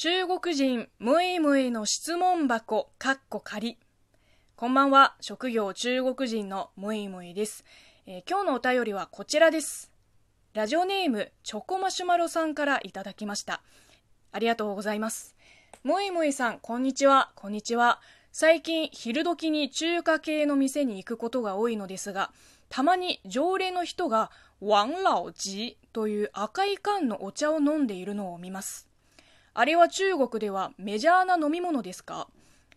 中国人ムイムイの質問箱かっこ仮こんばんは。職業中国人のムイムイです、えー、今日のお便りはこちらです。ラジオネームチョコマシュマロさんからいただきました。ありがとうございます。ムイムイさんこんにちは。こんにちは。最近昼時に中華系の店に行くことが多いのですがたまに常連の人がワンラオジという赤い缶のお茶を飲んでいるのを見ます。あれは中国ではメジャーな飲み物ですか？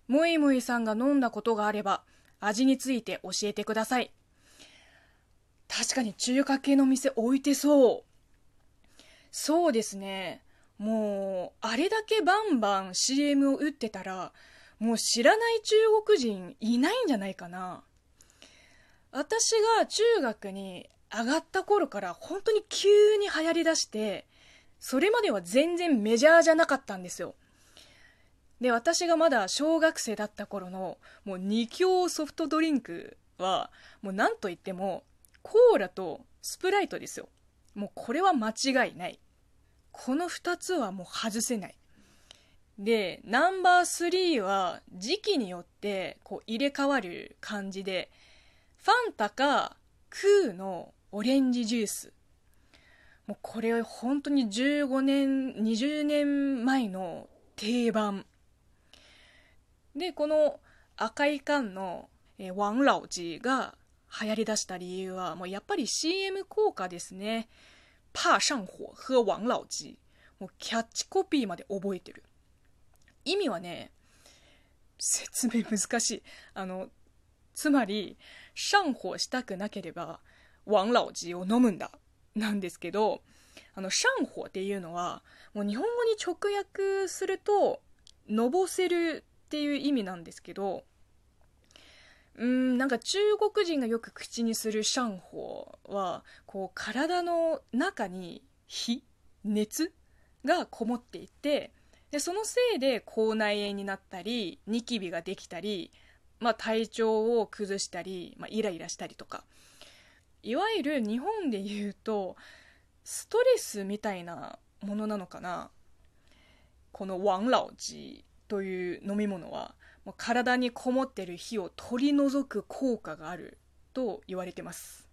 ムイムイさんが飲んだことがあれば味について教えてください。確かに中華系の店置いてそう。そうですね。もうあれだけバンバン CM を打ってたらもう知らない中国人いないんじゃないかな。私が中学に上がった頃から本当に急に流行りだしてそれまでは全然メジャーじゃなかったんですよ。で私がまだ小学生だった頃のもう2強ソフトドリンクはもう何と言ってもコーラとスプライトですよ。もうこれは間違いない。この2つはもう外せない。でナンバー3は時期によってこう入れ替わる感じでファンタかクーのオレンジジュース。もうこれは本当に15年20年前の定番。でこの赤い缶の、えー、ワンラオジーが流行りだした理由はもうやっぱり CM 効果ですね。怕上火喝王老吉もうキャッチコピーまで覚えてる。意味はね説明難しい。あのつまり上火したくなければ王老吉を飲むんだ。なんですけどあの上火っていうのはもう日本語に直訳するとのぼせるっていう意味なんですけどうんなんか中国人がよく口にするシャンホはこう体の中に火熱がこもっていてでそのせいで口内炎になったりニキビができたり、まあ、体調を崩したり、まあ、イライラしたりとかいわゆる日本で言うとストレスみたいなものなのかな。このワンラオジという飲み物は体にこもってる火を取り除く効果があると言われてます。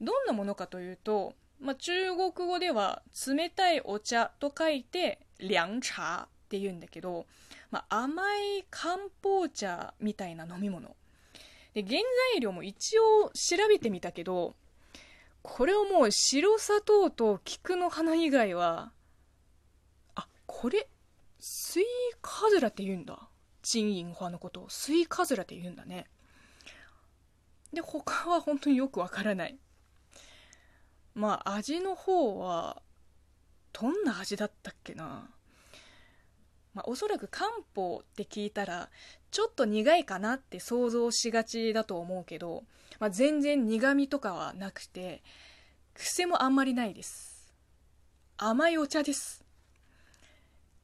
どんなものかというと、まあ、中国語では冷たいお茶と書いて涼茶って言うんだけど、まあ、甘い漢方茶みたいな飲み物。で原材料も一応調べてみたけどこれをもう白砂糖と菊の花以外はあこれスイカズラって言うんだ。チンインファのこと。をスイカズラって言うんだね。で他は本当によくわからない。まあ味の方はどんな味だったっけな。まあ、おそらく漢方って聞いたらちょっと苦いかなって想像しがちだと思うけど、まあ、全然苦味とかはなくて癖もあんまりないです。甘いお茶です、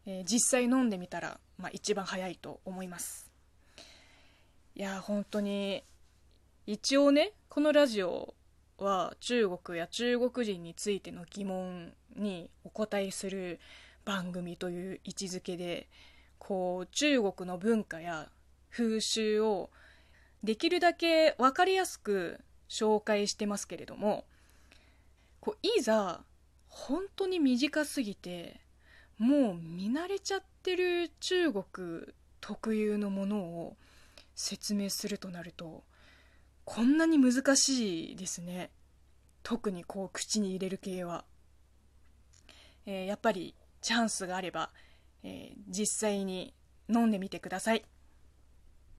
えー、実際飲んでみたらまあ、一番早いと思います。いや本当に一応ねこのラジオは中国や中国人についての疑問にお答えする番組という位置づけでこう中国の文化や風習をできるだけ分かりやすく紹介してますけれどもこういざ本当に短すぎてもう見慣れちゃってる中国特有のものを説明するとなるとこんなに難しいですね。特にこう口に入れる系は、えー、やっぱりチャンスがあれば、えー、実際に飲んでみてください。